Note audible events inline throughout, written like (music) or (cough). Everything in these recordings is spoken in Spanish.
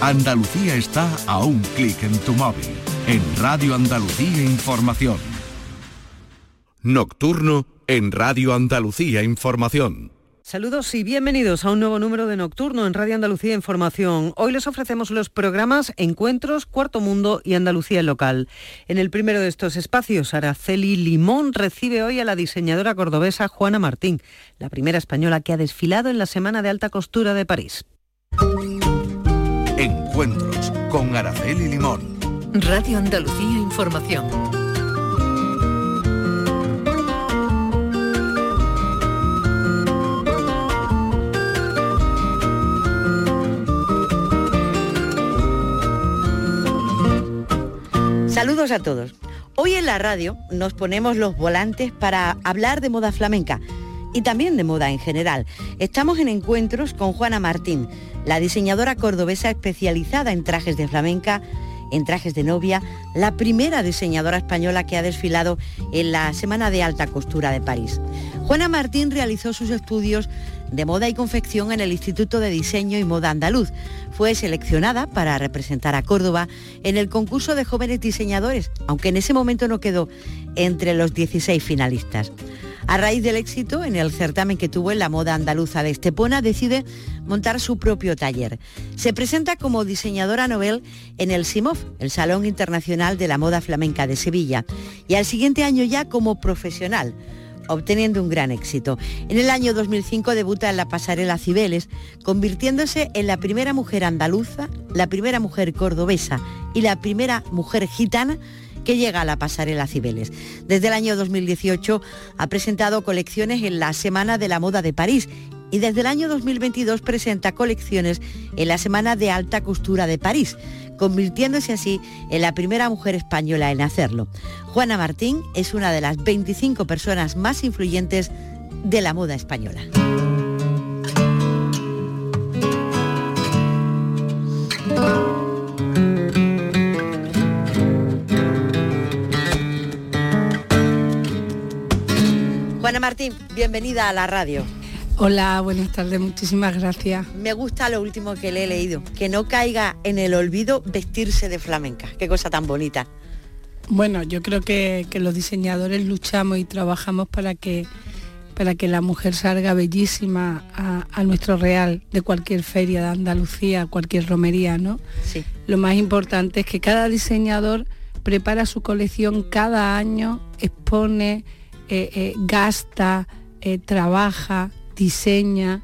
Andalucía está a un clic en tu móvil. En Radio Andalucía Información. Nocturno en Radio Andalucía Información. Saludos y bienvenidos a un nuevo número de Nocturno en Radio Andalucía Información. Hoy les ofrecemos los programas Encuentros, Cuarto Mundo y Andalucía Local. En el primero de estos espacios, Araceli Limón recibe hoy a la diseñadora cordobesa Juana Martín, la primera española que ha desfilado en la Semana de Alta Costura de París. Encuentros con Araceli Limón. Radio Andalucía Información. Saludos a todos. Hoy en la radio nos ponemos los volantes para hablar de moda flamenca y también de moda en general. Estamos en encuentros con Juana Martín, la diseñadora cordobesa especializada en trajes de flamenca, en trajes de novia, la primera diseñadora española que ha desfilado en la Semana de Alta Costura de París. Juana Martín realizó sus estudios de moda y confección en el Instituto de Diseño y Moda Andaluz. Fue seleccionada para representar a Córdoba en el concurso de jóvenes diseñadores, aunque en ese momento no quedó entre los 16 finalistas. A raíz del éxito en el certamen que tuvo en la moda andaluza de Estepona, decide montar su propio taller. Se presenta como diseñadora novel en el SIMOF, el Salón Internacional de la Moda Flamenca de Sevilla, y al siguiente año ya como profesional obteniendo un gran éxito. En el año 2005 debuta en la pasarela Cibeles, convirtiéndose en la primera mujer andaluza, la primera mujer cordobesa y la primera mujer gitana que llega a la pasarela Cibeles. Desde el año 2018 ha presentado colecciones en la Semana de la Moda de París y desde el año 2022 presenta colecciones en la Semana de Alta Costura de París, convirtiéndose así en la primera mujer española en hacerlo. Juana Martín es una de las 25 personas más influyentes de la moda española. Juana Martín, bienvenida a la radio. Hola, buenas tardes, muchísimas gracias. Me gusta lo último que le he leído, que no caiga en el olvido vestirse de flamenca. Qué cosa tan bonita. Bueno, yo creo que, los diseñadores luchamos y trabajamos para que, para que la mujer salga bellísima a, a, nuestro real de cualquier feria de Andalucía, cualquier romería, ¿no? Sí. Lo más importante es que cada diseñador prepara su colección cada año, expone, eh, eh, gasta, eh, trabaja, diseña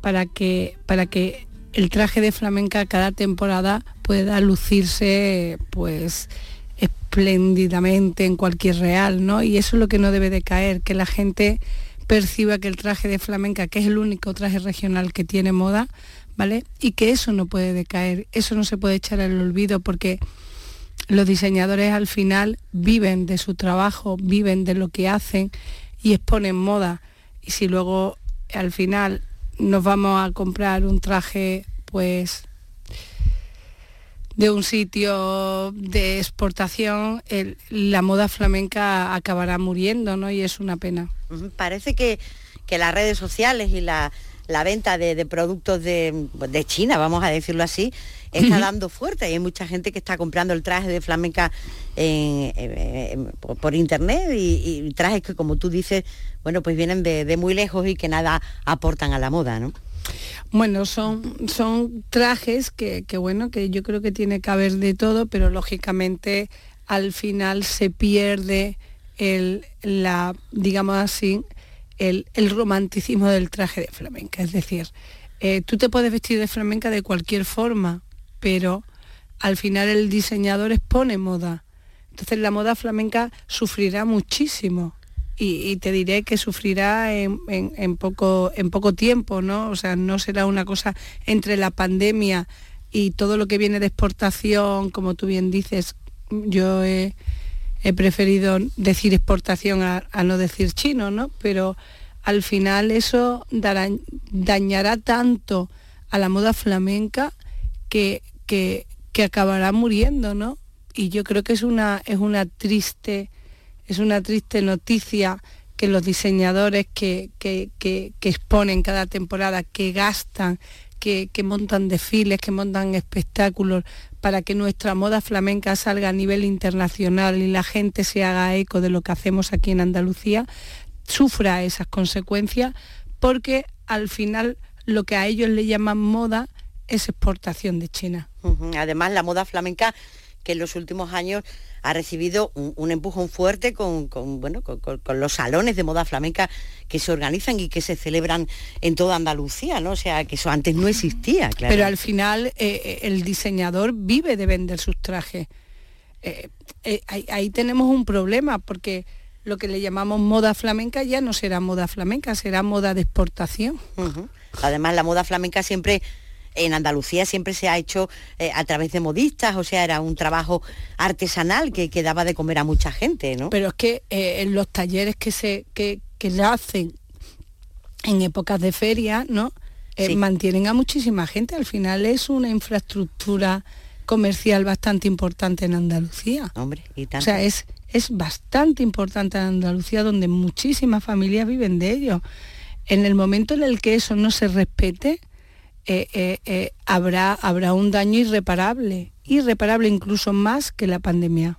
para que, para que el traje de flamenca cada temporada pueda lucirse pues espléndidamente en cualquier real, ¿no? Y eso es lo que no debe de caer, que la gente perciba que el traje de flamenca, que es el único traje regional que tiene moda, ¿vale? Y que eso no puede decaer, eso no se puede echar al olvido porque los diseñadores al final viven de su trabajo, viven de lo que hacen y exponen moda. Y si luego al final nos vamos a comprar un traje, pues de un sitio de exportación, la moda flamenca acabará muriendo, ¿no? Y es una pena. Parece que, que las redes sociales y la, la venta de, productos de, China, vamos a decirlo así, está dando fuerte y hay mucha gente que está comprando el traje de flamenca por, internet y, trajes que como tú dices, bueno, pues vienen de, muy lejos y que nada aportan a la moda, ¿no? Bueno, son, son trajes que, bueno, que yo creo que tiene que haber de todo, pero lógicamente al final se pierde el, la, digamos así, el, romanticismo del traje de flamenca. Es decir, eh, tú te puedes vestir de flamenca de cualquier forma, pero al final el diseñador expone moda. Entonces la moda flamenca sufrirá muchísimo. Y, te diré que sufrirá en, poco, en poco tiempo, ¿no? O sea, no será una cosa entre la pandemia y todo lo que viene de exportación, como tú bien dices, yo he, he preferido decir exportación a, no decir chino, ¿no? Pero al final eso dañará tanto a la moda flamenca que, que, acabará muriendo, ¿no? Y yo creo que es una, es una triste, es una triste noticia que los diseñadores que, que, exponen cada temporada, que gastan, que, que montan desfiles, que montan espectáculos para que nuestra moda flamenca salga a nivel internacional y la gente se haga eco de lo que hacemos aquí en Andalucía, sufra esas consecuencias porque al final lo que a ellos le llaman moda es exportación de China. Además, la moda flamenca que en los últimos años ha recibido un, empujón fuerte con, bueno, con, los salones de moda flamenca que se organizan y que se celebran en toda Andalucía, ¿no? O sea, que eso antes no existía, claro. Pero al final eh, eh, el diseñador vive de vender sus trajes. Eh, ahí, tenemos un problema porque lo que le llamamos moda flamenca ya no será moda flamenca, será moda de exportación. Además, la moda flamenca siempre en Andalucía siempre se ha hecho eh, a través de modistas, o sea, era un trabajo artesanal que, que daba de comer a mucha gente, ¿no? Pero es que eh, en los talleres que se que, que hacen en épocas de feria, ¿no? Eh, mantienen a muchísima gente. Al final es una infraestructura comercial bastante importante en Andalucía. Hombre, y O sea, es, es bastante importante en Andalucía donde muchísimas familias viven de ello. En el momento en el que eso no se respete, eh, eh, eh, habrá, habrá un daño irreparable, irreparable incluso más que la pandemia.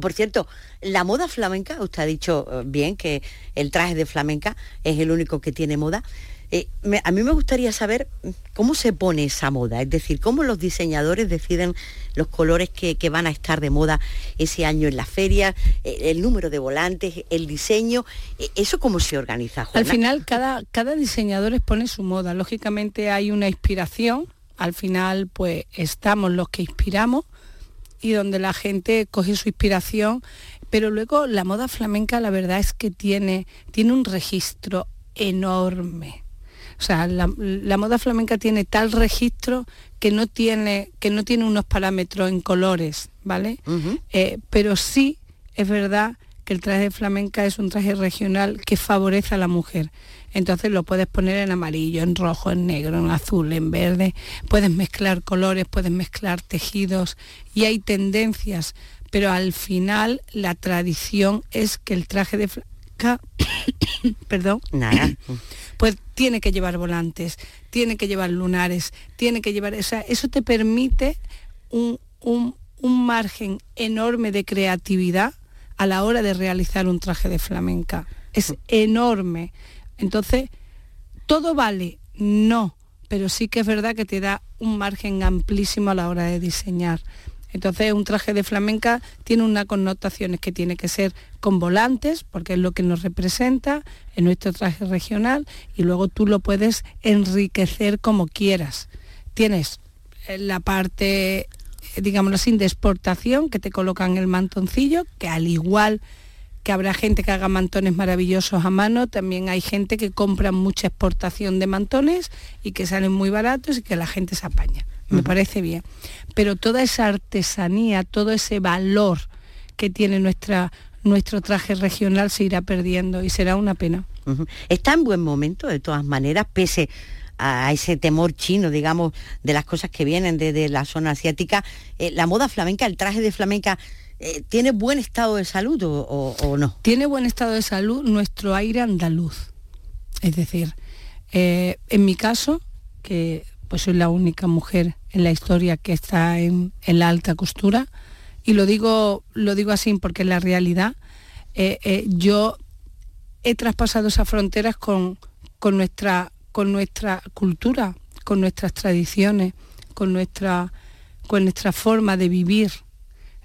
Por cierto, la moda flamenca, usted ha dicho bien que el traje de flamenca es el único que tiene moda. Eh, a mí me gustaría saber cómo se pone esa moda, es decir, cómo los diseñadores deciden los colores que, van a estar de moda ese año en la feria, eh, el número de volantes, el diseño, eh, eso cómo se organiza. Al final cada, cada diseñador expone su moda, lógicamente hay una inspiración, al final pues estamos los que inspiramos y donde la gente coge su inspiración, pero luego la moda flamenca la verdad es que tiene, tiene un registro enorme o sea, la, moda flamenca tiene tal registro que no tiene, que no tiene unos parámetros en colores, ¿vale? Eh, pero sí es verdad que el traje de flamenca es un traje regional que favorece a la mujer. Entonces lo puedes poner en amarillo, en rojo, en negro, en azul, en verde. Puedes mezclar colores, puedes mezclar tejidos y hay tendencias. Pero al final la tradición es que el traje de (coughs) perdón, Nada pues tiene que llevar volantes, tiene que llevar lunares, tiene que llevar, o sea, eso te permite un, margen enorme de creatividad a la hora de realizar un traje de flamenca. Es enorme. Entonces, ¿todo vale? No, pero sí que es verdad que te da un margen amplísimo a la hora de diseñar. Entonces un traje de flamenca tiene unas connotaciones que tiene que ser con volantes, porque es lo que nos representa en nuestro traje regional, y luego tú lo puedes enriquecer como quieras. Tienes eh, la parte, digámoslo así, de exportación, que te colocan el mantoncillo, que al igual que habrá gente que haga mantones maravillosos a mano, también hay gente que compra mucha exportación de mantones y que salen muy baratos y que la gente se apaña me parece bien. Pero toda esa artesanía, todo ese valor que tiene nuestra, nuestro traje regional se irá perdiendo y será una pena. Está en buen momento, de todas maneras, pese a ese temor chino, digamos, de las cosas que vienen de, la zona asiática, eh, la moda flamenca, el traje de flamenca, eh, ¿tiene buen estado de salud o, no? Tiene buen estado de salud nuestro aire andaluz. Es decir, eh, en mi caso, que pues soy la única mujer en la historia que está en, la alta costura. Y lo digo, lo digo así porque es la realidad. Eh, eh, yo he traspasado esas fronteras con, con, nuestra, con nuestra cultura, con nuestras tradiciones, con nuestra, con nuestra forma de vivir.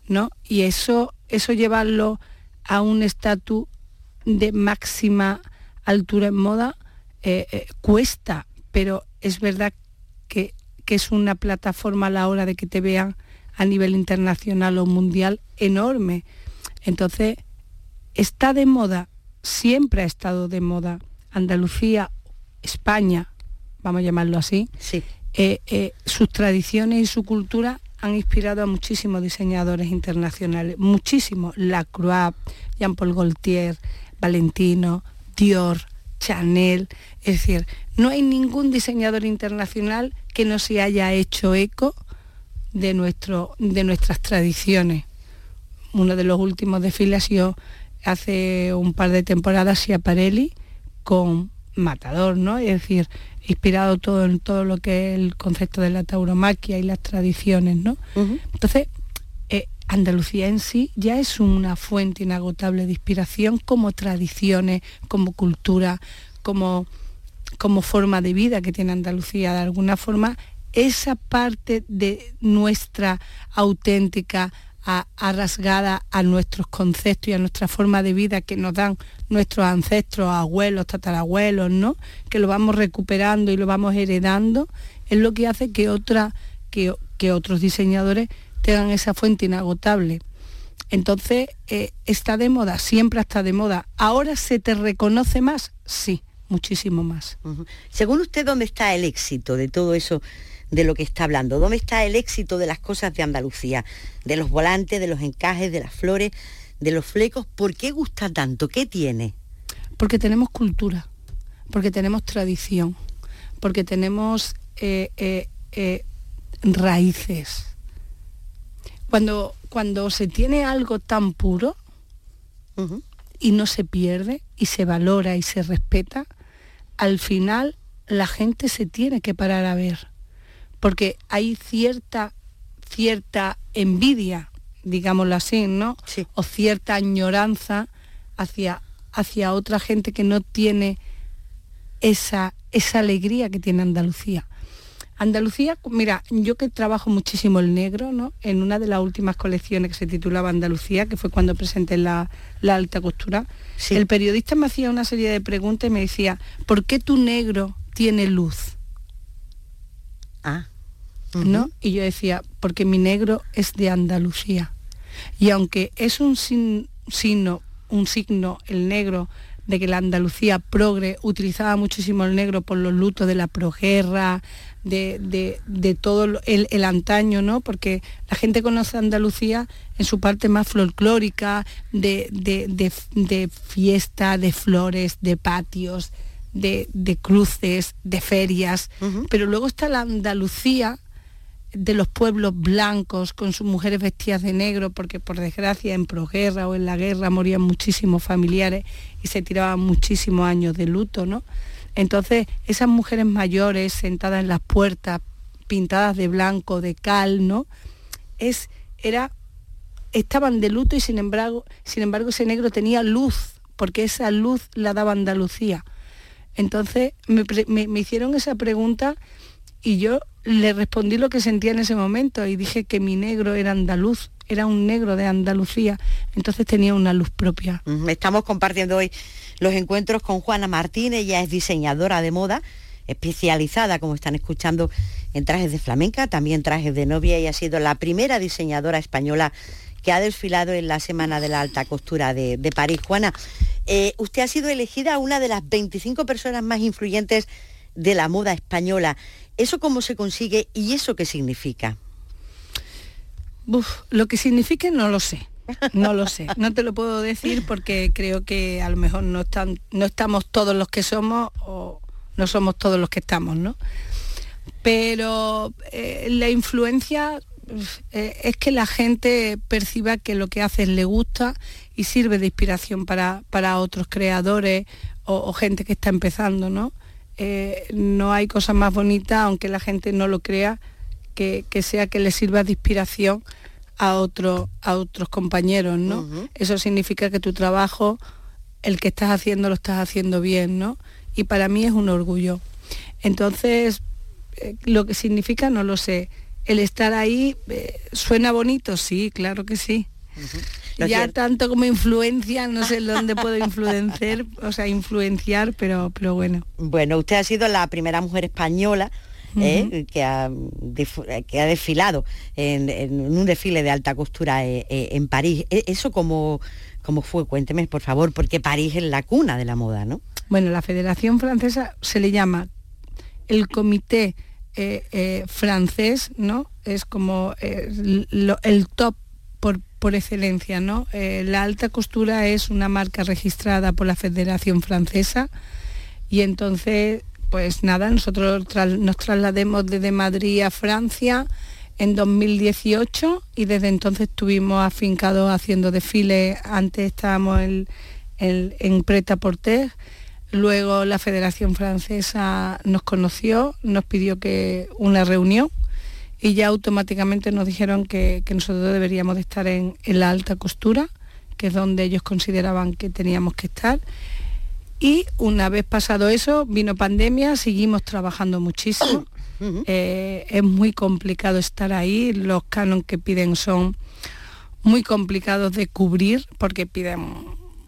¿no? Y eso, eso llevarlo a un estatus de máxima altura en moda eh, cuesta, pero es verdad que que es una plataforma a la hora de que te vean a nivel internacional o mundial enorme. Entonces, está de moda, siempre ha estado de moda. Andalucía, España, vamos a llamarlo así, sí. Eh, eh, sus tradiciones y su cultura han inspirado a muchísimos diseñadores internacionales, muchísimos, Lacroix, Jean-Paul Gaultier, Valentino, Dior, Chanel, es decir, no hay ningún diseñador internacional que no se haya hecho eco de, nuestro, de nuestras tradiciones. Uno de los últimos desfiles ha sido hace un par de temporadas Parelli con matador, ¿no? Es decir, inspirado todo en todo lo que es el concepto de la tauromaquia y las tradiciones, ¿no? Entonces, eh, Andalucía en sí ya es una fuente inagotable de inspiración como tradiciones, como cultura, como, como forma de vida que tiene Andalucía. De alguna forma, esa parte de nuestra auténtica arrasgada a nuestros conceptos y a nuestra forma de vida que nos dan nuestros ancestros, abuelos, tatarabuelos, ¿no? Que lo vamos recuperando y lo vamos heredando, es lo que hace que, otra, que, que otros diseñadores tengan esa fuente inagotable. Entonces, eh, está de moda, siempre está de moda. ¿Ahora se te reconoce más? Sí, muchísimo más. Según usted, ¿dónde está el éxito de todo eso de lo que está hablando? ¿Dónde está el éxito de las cosas de Andalucía? De los volantes, de los encajes, de las flores, de los flecos. ¿Por qué gusta tanto? ¿Qué tiene? Porque tenemos cultura, porque tenemos tradición, porque tenemos eh, eh, eh, raíces. Cuando, cuando se tiene algo tan puro y no se pierde y se valora y se respeta, al final la gente se tiene que parar a ver porque hay cierta, cierta envidia, digámoslo así, ¿no? O cierta añoranza hacia, hacia otra gente que no tiene esa, esa alegría que tiene Andalucía. Andalucía, mira, yo que trabajo muchísimo el negro, ¿no? En una de las últimas colecciones que se titulaba Andalucía, que fue cuando presenté la, alta costura, el periodista me hacía una serie de preguntas y me decía, ¿por qué tu negro tiene luz? Ah. ¿no? Y yo decía, porque mi negro es de Andalucía. Y aunque es un signo, un signo, el negro, de que la Andalucía progre utilizaba muchísimo el negro por los lutos de la proguerra, de, todo el, antaño, ¿no? Porque la gente conoce a Andalucía en su parte más folclórica, de, de fiesta, de flores, de patios, de, cruces, de ferias. Pero luego está la Andalucía de los pueblos blancos con sus mujeres vestidas de negro, porque por desgracia en proguerra o en la guerra morían muchísimos familiares y se tiraban muchísimos años de luto, ¿no? Entonces, esas mujeres mayores sentadas en las puertas, pintadas de blanco, de cal, ¿no? Es, era, estaban de luto y sin embargo, sin embargo ese negro tenía luz, porque esa luz la daba Andalucía. Entonces me hicieron esa pregunta y yo le respondí lo que sentía en ese momento y dije que mi negro era andaluz, era un negro de Andalucía, entonces tenía una luz propia. Estamos compartiendo hoy los encuentros con Juana Martínez, ella es diseñadora de moda, especializada, como están escuchando, en trajes de flamenca, también trajes de novia y ha sido la primera diseñadora española que ha desfilado en la Semana de la Alta Costura de, París. Juana, eh, usted ha sido elegida una de las 25 personas más influyentes de la moda española. ¿Eso cómo se consigue y eso qué significa? lo que significa no lo sé. No lo sé, no te lo puedo decir porque creo que a lo mejor no, están, no estamos todos los que somos o no somos todos los que estamos, ¿no? Pero eh, la influencia eh, es que la gente perciba que lo que haces le gusta y sirve de inspiración para, para otros creadores o, gente que está empezando, ¿no? Eh, no hay cosa más bonita, aunque la gente no lo crea, que, sea que le sirva de inspiración a, a otros compañeros, ¿no? Eso significa que tu trabajo, el que estás haciendo, lo estás haciendo bien, ¿no? Y para mí es un orgullo. Entonces, eh, lo que significa no lo sé. El estar ahí, eh, ¿suena bonito? Sí, claro que sí ya tanto como influencia, no sé dónde puedo influenciar, o sea, influenciar, pero, pero bueno. Bueno, usted ha sido la primera mujer española ¿eh? que, ha, que, ha, desfilado en, un desfile de alta costura eh, eh, en París. E, ¿Eso cómo, cómo fue? Cuénteme, por favor, porque París es la cuna de la moda, ¿no? Bueno, la Federación Francesa se le llama el Comité francés, ¿no? Es como el top por, excelencia. ¿no? Eh, la alta costura es una marca registrada por la Federación Francesa y entonces, pues nada, nosotros nos traslademos desde Madrid a Francia en 2018 y desde entonces estuvimos afincados haciendo desfiles, antes estábamos en, en Preta Porter, Luego la Federación Francesa nos conoció, nos pidió que una reunión y ya automáticamente nos dijeron que, nosotros deberíamos de estar en, la alta costura, que es donde ellos consideraban que teníamos que estar. Y una vez pasado eso, vino pandemia, seguimos trabajando muchísimo. (coughs) Eh, es muy complicado estar ahí, los canon que piden son muy complicados de cubrir porque piden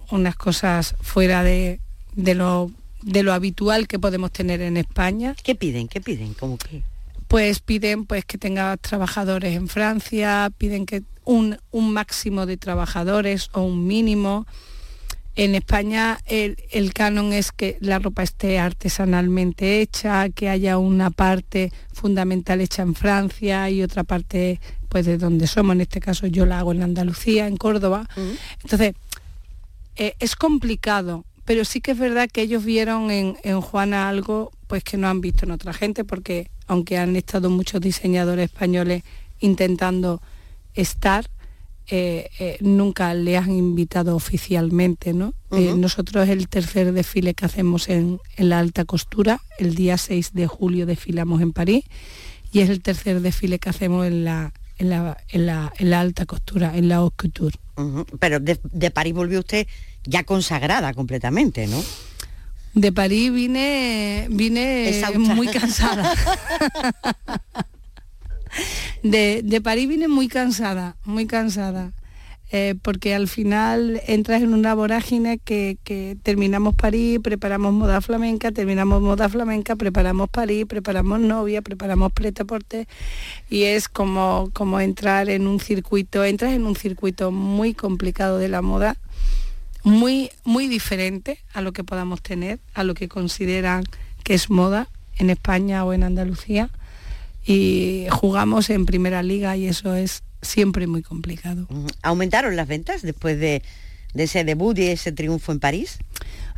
unas cosas fuera de, de lo, de lo habitual que podemos tener en España. ¿Qué piden? ¿Qué piden? ¿Cómo qué? Pues piden pues que tenga trabajadores en Francia, piden que un, un máximo de trabajadores o un mínimo. En España el, el, canon es que la ropa esté artesanalmente hecha, que haya una parte fundamental hecha en Francia y otra parte pues de donde somos, en este caso yo la hago en Andalucía, en Córdoba. Entonces, eh, es complicado pero sí que es verdad que ellos vieron en, Juana algo pues que no han visto en otra gente, porque aunque han estado muchos diseñadores españoles intentando estar, eh, eh, nunca le han invitado oficialmente. ¿no? Eh, nosotros es el tercer desfile que hacemos en, la alta costura, el día 6 de julio desfilamos en París y es el tercer desfile que hacemos en la, en la, alta costura, en la haute couture. Pero de París volvió usted ya consagrada completamente, ¿no? De París vine, vine muy cansada. (laughs) de, París vine muy cansada, muy cansada. Eh, porque al final entras en una vorágine que, terminamos París, preparamos moda flamenca, terminamos moda flamenca, preparamos París, preparamos novia, preparamos pretaporte y es como, como entrar en un circuito, entras en un circuito muy complicado de la moda muy, muy diferente a lo que podamos tener, a lo que consideran que es moda en España o en Andalucía. Y jugamos en primera liga y eso es siempre muy complicado. ¿Aumentaron las ventas después de, ese debut y ese triunfo en París?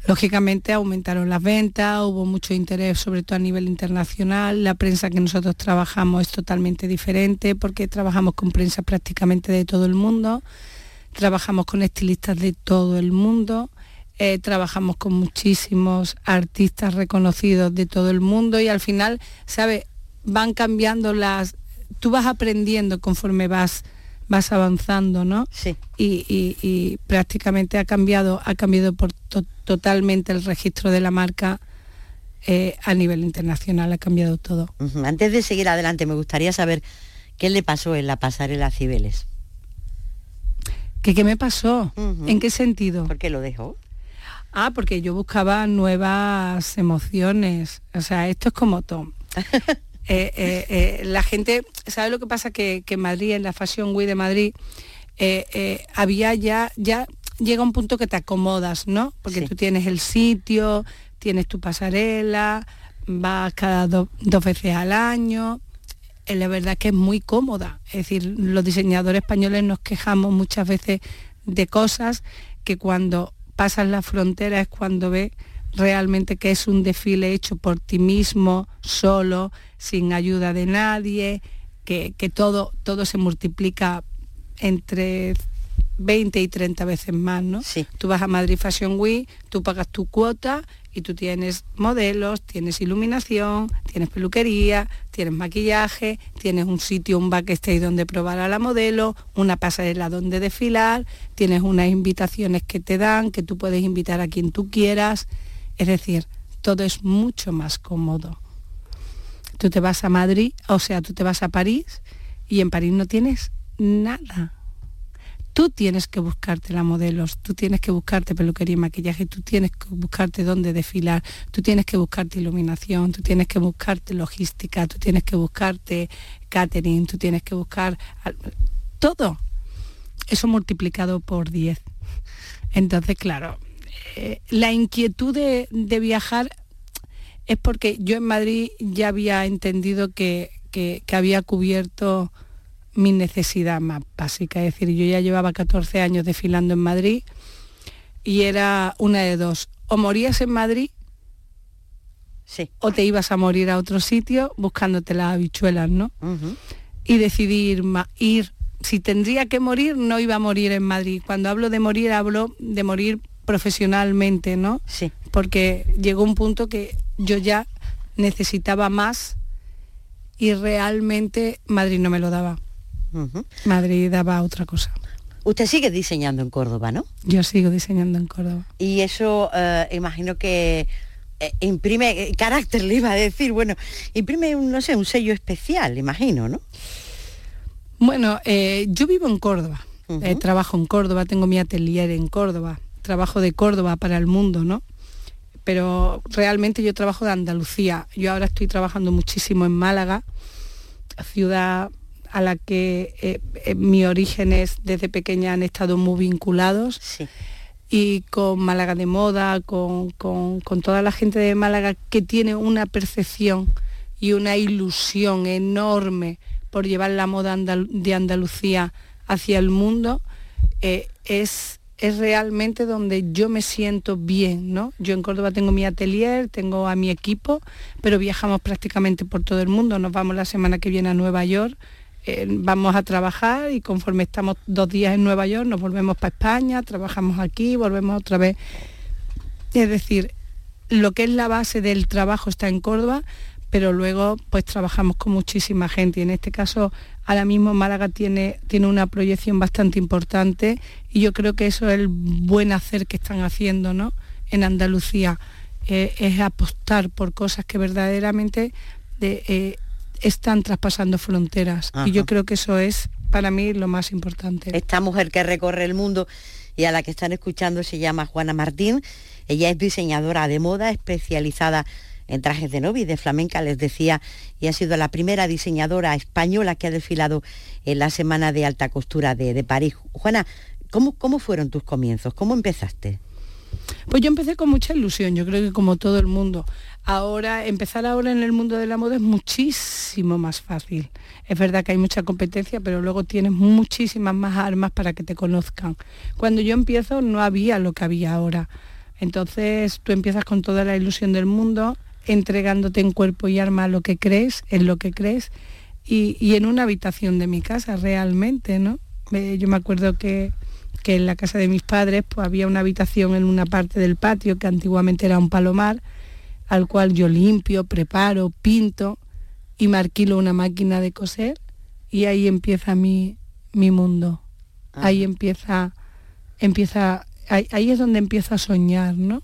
Lógicamente aumentaron las ventas, hubo mucho interés, sobre todo a nivel internacional. La prensa que nosotros trabajamos es totalmente diferente porque trabajamos con prensa prácticamente de todo el mundo trabajamos con estilistas de todo el mundo, eh, trabajamos con muchísimos artistas reconocidos de todo el mundo y al final, ¿sabes? Van cambiando las... Tú vas aprendiendo conforme vas vas avanzando, ¿no? Sí. Y, prácticamente ha cambiado, ha cambiado por totalmente el registro de la marca eh, a nivel internacional, ha cambiado todo. Antes de seguir adelante, me gustaría saber qué le pasó en la pasarela Cibeles. ¿Qué, qué me pasó? ¿En qué sentido? ¿Por qué lo dejó? Ah, porque yo buscaba nuevas emociones. O sea, esto es como Tom. (laughs) Eh, eh, eh, la gente, ¿sabe lo que pasa? Que, en Madrid, en la Fashion Week de Madrid, había ya, ya llega un punto que te acomodas, ¿no? Porque tú tienes el sitio, tienes tu pasarela, vas cada dos veces al año, la verdad que es muy cómoda. Es decir, los diseñadores españoles nos quejamos muchas veces de cosas que cuando pasas la frontera es cuando ves realmente que es un desfile hecho por ti mismo, solo, sin ayuda de nadie, que, todo, todo se multiplica entre 20 y 30 veces más, ¿no? Sí. Tú vas a Madrid Fashion Week, tú pagas tu cuota y tú tienes modelos, tienes iluminación, tienes peluquería, tienes maquillaje, tienes un sitio, un backstage donde probar a la modelo, una pasarela donde desfilar, tienes unas invitaciones que te dan, que tú puedes invitar a quien tú quieras. Es decir, todo es mucho más cómodo. Tú te vas a Madrid, o sea, tú te vas a París y en París no tienes nada Tú tienes que buscarte la modelos, tú tienes que buscarte peluquería y maquillaje, tú tienes que buscarte dónde desfilar, tú tienes que buscarte iluminación, tú tienes que buscarte logística, tú tienes que buscarte catering, tú tienes que buscar todo. Eso multiplicado por 10. Entonces, claro, eh, la inquietud de, viajar es porque yo en Madrid ya había entendido que había cubierto mi necesidad más básica. Es decir, yo ya llevaba 14 años desfilando en Madrid y era una de dos. O morías en Madrid sí. o te ibas a morir a otro sitio buscándote las habichuelas, ¿no? Y decidí ir, ir, si tendría que morir, no iba a morir en Madrid. Cuando hablo de morir, hablo de morir profesionalmente, ¿no? Sí. Porque llegó un punto que yo ya necesitaba más y realmente Madrid no me lo daba. Madrid daba otra cosa. Usted sigue diseñando en Córdoba, ¿no? Yo sigo diseñando en Córdoba. Y eso eh, imagino que eh, imprime eh, carácter, le iba a decir, bueno, imprime, un, no sé, un sello especial, imagino, ¿no? Bueno, yo vivo en Córdoba, trabajo en Córdoba, tengo mi atelier en Córdoba, trabajo de Córdoba para el mundo, ¿no? Pero realmente yo trabajo de Andalucía. Yo ahora estoy trabajando muchísimo en Málaga, ciudad a la que eh, eh, mi origen es desde pequeña han estado muy vinculados. Y con Málaga de Moda, con, toda la gente de Málaga que tiene una percepción y una ilusión enorme por llevar la moda de Andalucía hacia el mundo, eh, es, es realmente donde yo me siento bien, ¿no? Yo en Córdoba tengo mi atelier, tengo a mi equipo, pero viajamos prácticamente por todo el mundo. Nos vamos la semana que viene a Nueva York eh, vamos a trabajar y conforme estamos dos días en Nueva York nos volvemos para España, trabajamos aquí, volvemos otra vez. Es decir, lo que es la base del trabajo está en Córdoba, pero luego pues trabajamos con muchísima gente y en este caso ahora mismo Málaga tiene, tiene una proyección bastante importante y yo creo que eso es el buen hacer que están haciendo ¿no? en Andalucía, eh, es apostar por cosas que verdaderamente de, eh, están traspasando fronteras. Y yo creo que eso es para mí lo más importante. Esta mujer que recorre el mundo y a la que están escuchando se llama Juana Martín. Ella es diseñadora de moda especializada en trajes de novia de flamenca, les decía, y ha sido la primera diseñadora española que ha desfilado en la Semana de Alta Costura de, de París. Juana, ¿cómo, ¿cómo fueron tus comienzos? ¿Cómo empezaste? Pues yo empecé con mucha ilusión, yo creo que como todo el mundo. Ahora, empezar ahora en el mundo de la moda es muchísimo más fácil. Es verdad que hay mucha competencia, pero luego tienes muchísimas más armas para que te conozcan. Cuando yo empiezo no había lo que había ahora. Entonces tú empiezas con toda la ilusión del mundo, entregándote en cuerpo y arma lo que crees, en lo que crees, y, y en una habitación de mi casa realmente, ¿no? Eh, yo me acuerdo que que en la casa de mis padres pues, había una habitación en una parte del patio que antiguamente era un palomar, al cual yo limpio, preparo, pinto y marquilo una máquina de coser y ahí empieza mi, mi mundo. Ahí empieza, empieza, ahí, es donde empiezo a soñar, ¿no?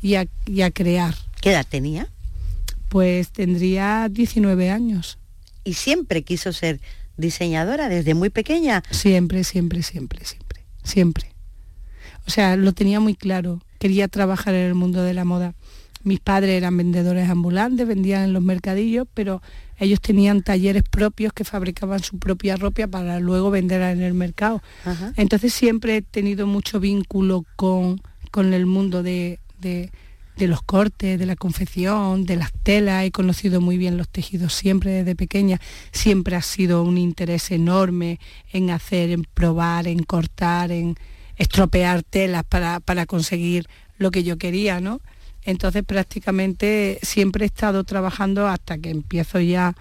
Y a, y a crear. ¿Qué edad tenía? Pues tendría 19 años. ¿Y siempre quiso ser diseñadora desde muy pequeña? Siempre, siempre, siempre, siempre siempre. O sea, lo tenía muy claro, quería trabajar en el mundo de la moda. Mis padres eran vendedores ambulantes, vendían en los mercadillos, pero ellos tenían talleres propios que fabricaban su propia ropa para luego venderla en el mercado. Entonces siempre he tenido mucho vínculo con, con el mundo de, de los cortes, de la confección, de las telas, he conocido muy bien los tejidos siempre desde pequeña, siempre ha sido un interés enorme en hacer, en probar, en cortar, en estropear telas para, para conseguir lo que yo quería, ¿no? Entonces prácticamente siempre he estado trabajando hasta que empiezo ya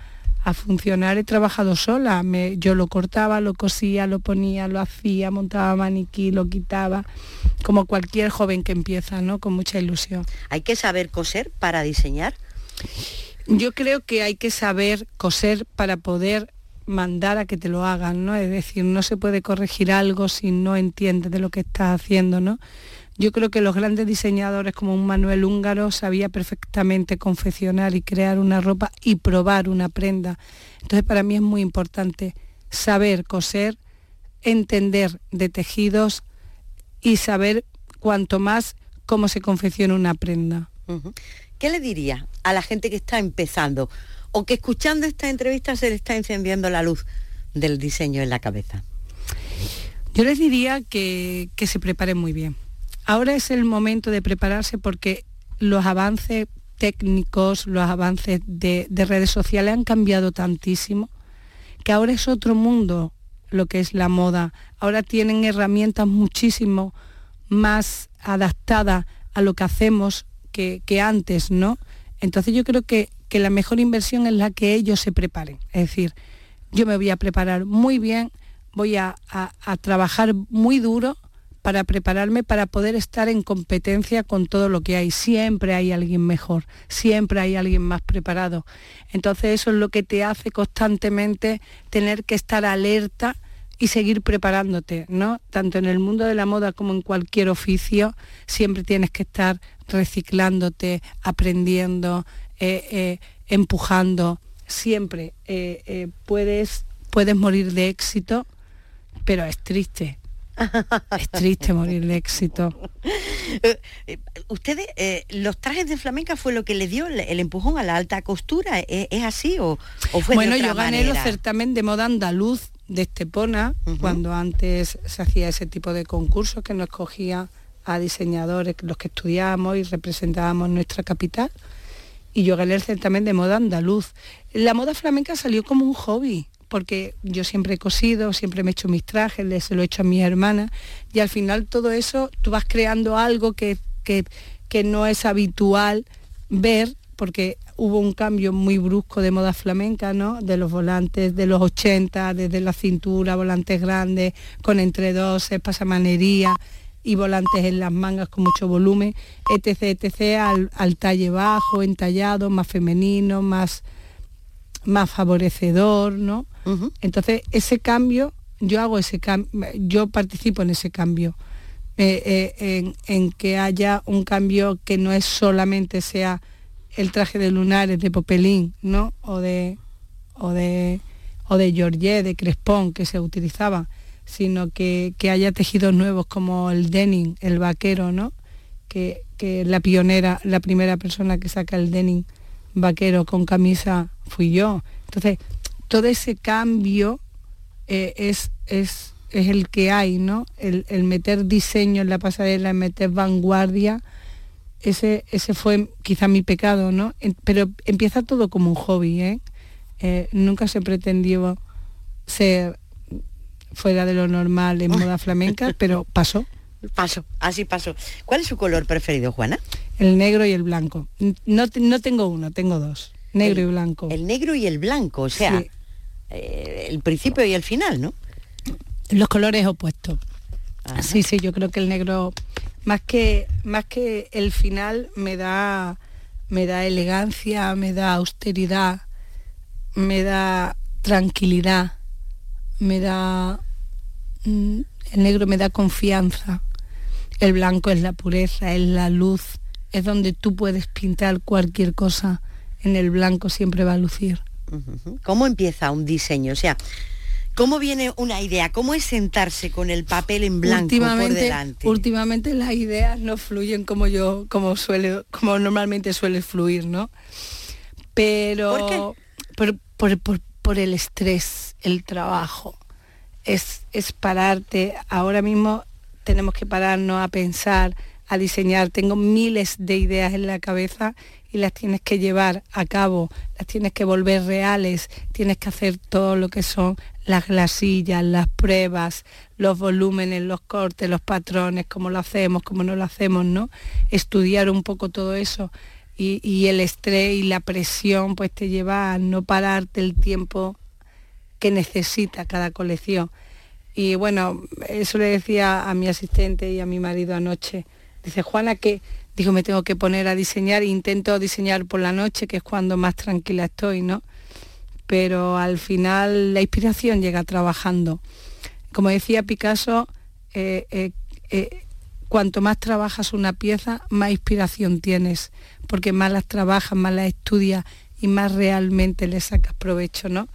a funcionar he trabajado sola. yo lo cortaba, lo cosía, lo ponía, lo hacía, montaba maniquí, lo quitaba, como cualquier joven que empieza, ¿no? Con mucha ilusión. ¿Hay que saber coser para diseñar? Yo creo que hay que saber coser para poder mandar a que te lo hagan, ¿no? Es decir, no se puede corregir algo si no entiendes de lo que estás haciendo, ¿no? Yo creo que los grandes diseñadores como un Manuel Húngaro sabía perfectamente confeccionar y crear una ropa y probar una prenda. Entonces para mí es muy importante saber coser, entender de tejidos y saber cuanto más cómo se confecciona una prenda. ¿Qué le diría a la gente que está empezando o que escuchando esta entrevista se le está encendiendo la luz del diseño en la cabeza? Yo les diría que, que se preparen muy bien Ahora es el momento de prepararse porque los avances técnicos, los avances de, redes sociales han cambiado tantísimo que ahora es otro mundo lo que es la moda. Ahora tienen herramientas muchísimo más adaptadas a lo que hacemos que, antes, ¿no? Entonces yo creo que, la mejor inversión es la que ellos se preparen. Es decir, yo me voy a preparar muy bien, voy a trabajar muy duro para prepararme para poder estar en competencia con todo lo que hay. Siempre hay alguien mejor, siempre hay alguien más preparado. Entonces eso es lo que te hace constantemente tener que estar alerta y seguir preparándote, ¿no? Tanto en el mundo de la moda como en cualquier oficio, siempre tienes que estar reciclándote, aprendiendo, eh, eh, empujando. Siempre eh, puedes, puedes morir de éxito, pero es triste es triste morir de éxito. Eh, eh, ¿Ustedes, eh, los trajes de flamenca fue lo que le dio el, empujón a la alta costura? ¿Es, así o, fue Bueno, yo gané los certamen de moda andaluz de Estepona, cuando antes se hacía ese tipo de concursos que nos escogía a diseñadores, los que estudiábamos y representábamos nuestra capital. Y yo gané el certamen de moda andaluz. La moda flamenca salió como un hobby porque yo siempre he cosido, siempre me he hecho mis trajes, les lo he hecho a mi hermana, y al final todo eso tú vas creando algo que, que, no es habitual ver, porque hubo un cambio muy brusco de moda flamenca, ¿no? De los volantes de los 80, desde la cintura, volantes grandes, con entredoses, pasamanería y volantes en las mangas con mucho volumen, etc, etc, al, al talle bajo, entallado, más femenino, más, más favorecedor, ¿no? Entonces, ese cambio, yo hago ese cambio, yo participo en ese cambio, eh, eh, en, que haya un cambio que no es solamente sea el traje de lunares de Popelín, ¿no? O de o de o de Georget, de Crespón que se utilizaba, sino que, haya tejidos nuevos como el denim, el vaquero, ¿no? Que, que la pionera, la primera persona que saca el denim vaquero con camisa fui yo. Entonces, todo ese cambio eh, es, es, es, el que hay, ¿no? El, meter diseño en la pasarela, el meter vanguardia, ese, ese fue quizá mi pecado, ¿no? Pero empieza todo como un hobby, ¿eh? eh nunca se pretendió ser fuera de lo normal en moda flamenca, pero pasó. Pasó, así pasó. ¿Cuál es su color preferido, Juana? El negro y el blanco. No, no tengo uno, tengo dos. Negro y blanco. El negro y el blanco, o sea, eh, el principio y el final, ¿no? Los colores opuestos. Sí, sí, yo creo que el negro, más que, más que el final, me da, me da elegancia, me da austeridad, me da tranquilidad, me da... Mm, el negro me da confianza, el blanco es la pureza, es la luz, es donde tú puedes pintar cualquier cosa, en el blanco siempre va a lucir. ¿Cómo empieza un diseño? O sea, ¿cómo viene una idea? ¿Cómo es sentarse con el papel en blanco últimamente, por delante? Últimamente las ideas no fluyen como yo, como suele, como normalmente suele fluir, ¿no? Pero ¿Por, por, el estrés, el trabajo. Es, es pararte. Ahora mismo tenemos que pararnos a pensar, a diseñar. Tengo miles de ideas en la cabeza y las tienes que llevar a cabo, las tienes que volver reales, tienes que hacer todo lo que son las glasillas, las pruebas, los volúmenes, los cortes, los patrones, cómo lo hacemos, cómo no lo hacemos, ¿no? Estudiar un poco todo eso. Y, el estrés y la presión pues te lleva a no pararte el tiempo que necesita cada colección. Y bueno, eso le decía a mi asistente y a mi marido anoche. Dice, Juana, que digo, me tengo que poner a diseñar, intento diseñar por la noche, que es cuando más tranquila estoy, ¿no? Pero al final la inspiración llega trabajando. Como decía Picasso, eh, eh, eh, cuanto más trabajas una pieza, más inspiración tienes, porque más las trabajas, más las estudias y más realmente le sacas provecho, ¿no?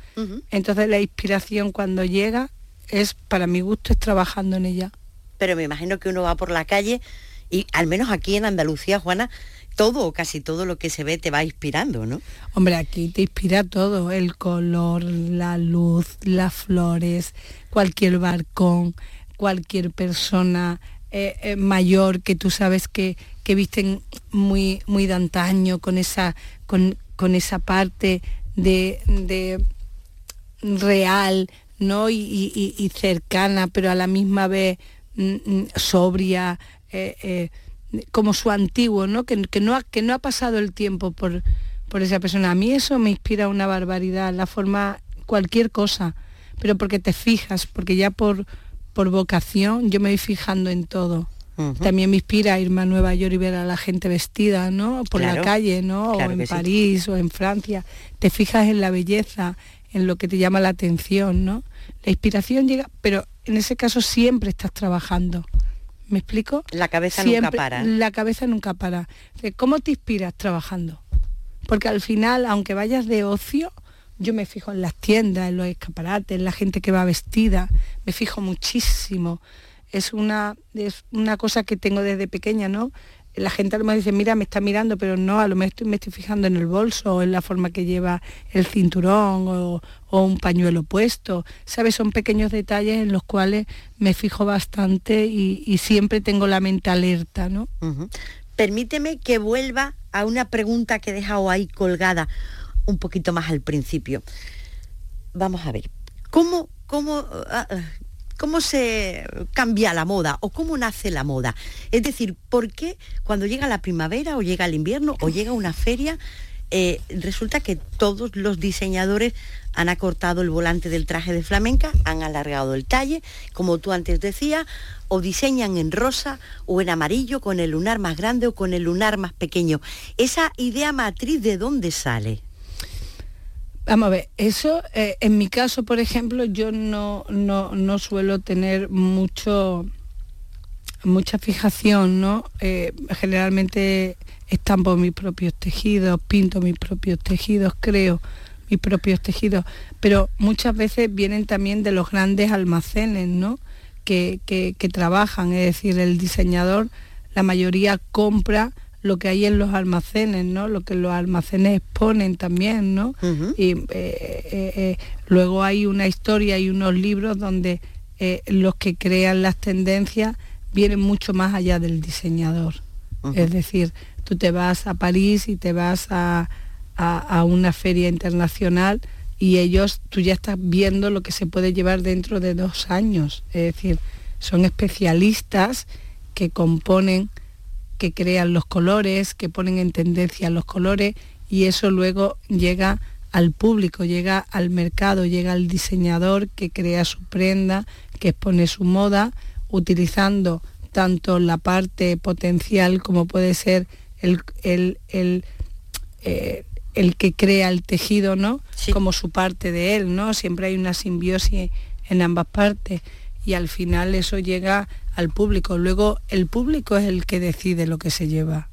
Entonces la inspiración cuando llega es, para mi gusto, es trabajando en ella. Pero me imagino que uno va por la calle y al menos aquí en Andalucía, Juana, todo o casi todo lo que se ve te va inspirando, ¿no? Hombre, aquí te inspira todo, el color, la luz, las flores, cualquier barcón, cualquier persona eh, eh, mayor que tú sabes que, que visten muy, muy de antaño, con esa, con, esa parte de, real, ¿no? Y, cercana, pero a la misma vez mm, mm, sobria, eh, eh, como su antiguo, ¿no? Que, no ha, que no ha pasado el tiempo por, por esa persona. A mí eso me inspira una barbaridad, la forma, cualquier cosa, pero porque te fijas, porque ya por, por vocación, yo me voy fijando en todo. También me inspira irme a Nueva York y ver a la gente vestida, ¿no? Por la calle, ¿no? o en París o en Francia. Te fijas en la belleza, en lo que te llama la atención, ¿no? La inspiración llega, pero en ese caso siempre estás trabajando. ¿Me explico? La cabeza nunca para. La cabeza nunca para. ¿Cómo te inspiras trabajando? Porque al final, aunque vayas de ocio, yo me fijo en las tiendas, en los escaparates, en la gente que va vestida, me fijo muchísimo. Es una, es una cosa que tengo desde pequeña, ¿no? La gente a lo mejor dice, mira, me está mirando, pero no, a lo mejor me estoy fijando en el bolso, o en la forma que lleva el cinturón o, un pañuelo puesto. ¿Sabes? Son pequeños detalles en los cuales me fijo bastante y, siempre tengo la mente alerta, ¿no? Permíteme que vuelva a una pregunta que he dejado ahí colgada un poquito más al principio. Vamos a ver, ¿cómo, cómo, ah, ah, cómo se cambia la moda o cómo nace la moda? Es decir, ¿por qué cuando llega la primavera o llega el invierno o llega una feria, eh, resulta que todos los diseñadores han acortado el volante del traje de flamenca, han alargado el talle, como tú antes decías, o diseñan en rosa o en amarillo con el lunar más grande o con el lunar más pequeño. ¿Esa idea matriz de dónde sale? Vamos a ver, eso eh, en mi caso, por ejemplo, yo no, no, suelo tener mucho mucha fijación, ¿no? Eh, generalmente estampo mis propios tejidos, pinto mis propios tejidos, creo mis propios tejidos, pero muchas veces vienen también de los grandes almacenes, ¿no? Que, que, que trabajan, es decir, el diseñador, la mayoría compra lo que hay en los almacenes, ¿no? Lo que los almacenes exponen también, ¿no? Y eh, eh, eh, luego hay una historia y unos libros donde los que crean las tendencias vienen mucho más allá del diseñador. Es decir, tú te vas a París y te vas a, a, una feria internacional y ellos, tú ya estás viendo lo que se puede llevar dentro de dos años. Es decir, son especialistas que componen que crean los colores, que ponen en tendencia los colores y eso luego llega al público, llega al mercado, llega al diseñador que crea su prenda, que expone su moda, utilizando tanto la parte potencial como puede ser el, el, el, eh, que crea el tejido, ¿no? Como su parte de él, ¿no? Siempre hay una simbiosis en ambas partes y al final eso llega al público. Luego el público es el que decide lo que se lleva.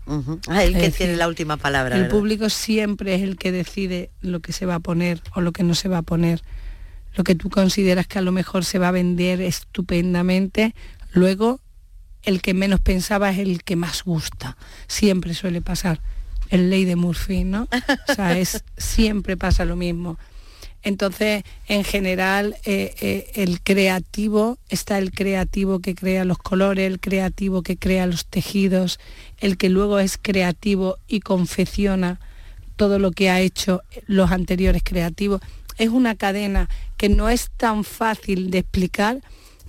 Ah, el que tiene la última palabra. El público siempre es el que decide lo que se va a poner o lo que no se va a poner. Lo que tú consideras que a lo mejor se va a vender estupendamente, luego el que menos pensaba es el que más gusta. Siempre suele pasar. El ley de Murphy, ¿no? O sea, es, siempre pasa lo mismo. Entonces, en general, eh, eh, el creativo, está el creativo que crea los colores, el creativo que crea los tejidos, el que luego es creativo y confecciona todo lo que ha hecho los anteriores creativos. Es una cadena que no es tan fácil de explicar,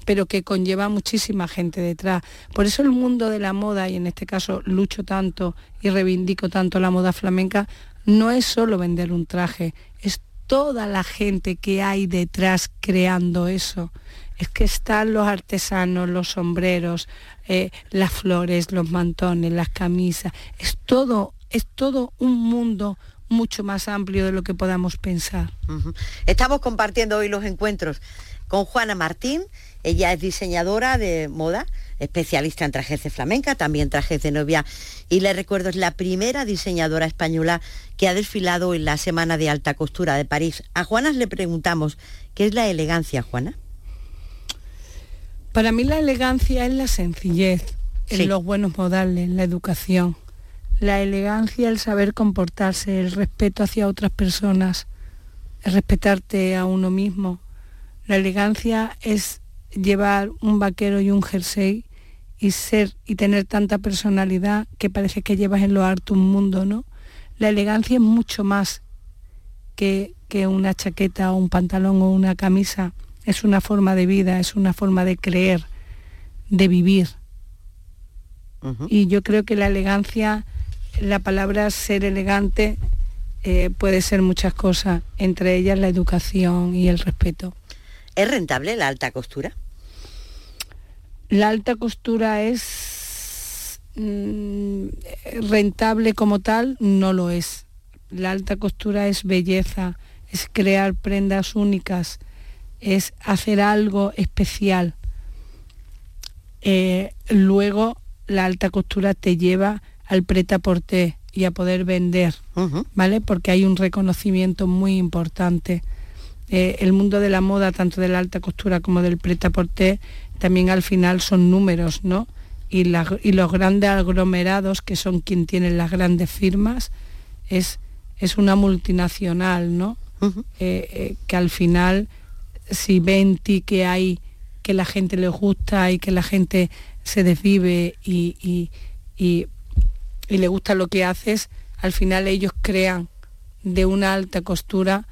pero que conlleva muchísima gente detrás. Por eso el mundo de la moda, y en este caso lucho tanto y reivindico tanto la moda flamenca, no es solo vender un traje, es toda la gente que hay detrás creando eso. Es que están los artesanos, los sombreros, eh, las flores, los mantones, las camisas. Es todo, es todo un mundo mucho más amplio de lo que podamos pensar. Estamos compartiendo hoy los encuentros con Juana Martín. Ella es diseñadora de moda, especialista en trajes de flamenca, también trajes de novia. Y le recuerdo, es la primera diseñadora española que ha desfilado en la Semana de Alta Costura de París. A Juana le preguntamos, ¿qué es la elegancia, Juana? Para mí la elegancia es la sencillez, en los buenos modales, la educación. La elegancia, el saber comportarse, el respeto hacia otras personas, el respetarte a uno mismo. La elegancia es llevar un vaquero y un jersey y ser y tener tanta personalidad que parece que llevas en lo harto un mundo, ¿no? La elegancia es mucho más que, que una chaqueta o un pantalón o una camisa. Es una forma de vida, es una forma de creer, de vivir. Y yo creo que la elegancia, la palabra ser elegante eh, puede ser muchas cosas, entre ellas la educación y el respeto. ¿Es rentable la alta costura? La alta costura es mm, rentable como tal, no lo es. La alta costura es belleza, es crear prendas únicas, es hacer algo especial. Eh, luego la alta costura te lleva al preta porté y a poder vender, ¿vale? Porque hay un reconocimiento muy importante. Eh, el mundo de la moda, tanto de la alta costura como del preta porté, también al final son números, ¿no? Y, los grandes aglomerados, que son quien tienen las grandes firmas, es, es una multinacional, ¿no? Eh, eh, que al final, si ven ti que hay, que la gente le gusta y que la gente se desvive y, y, le gusta lo que haces, al final ellos crean de una alta costura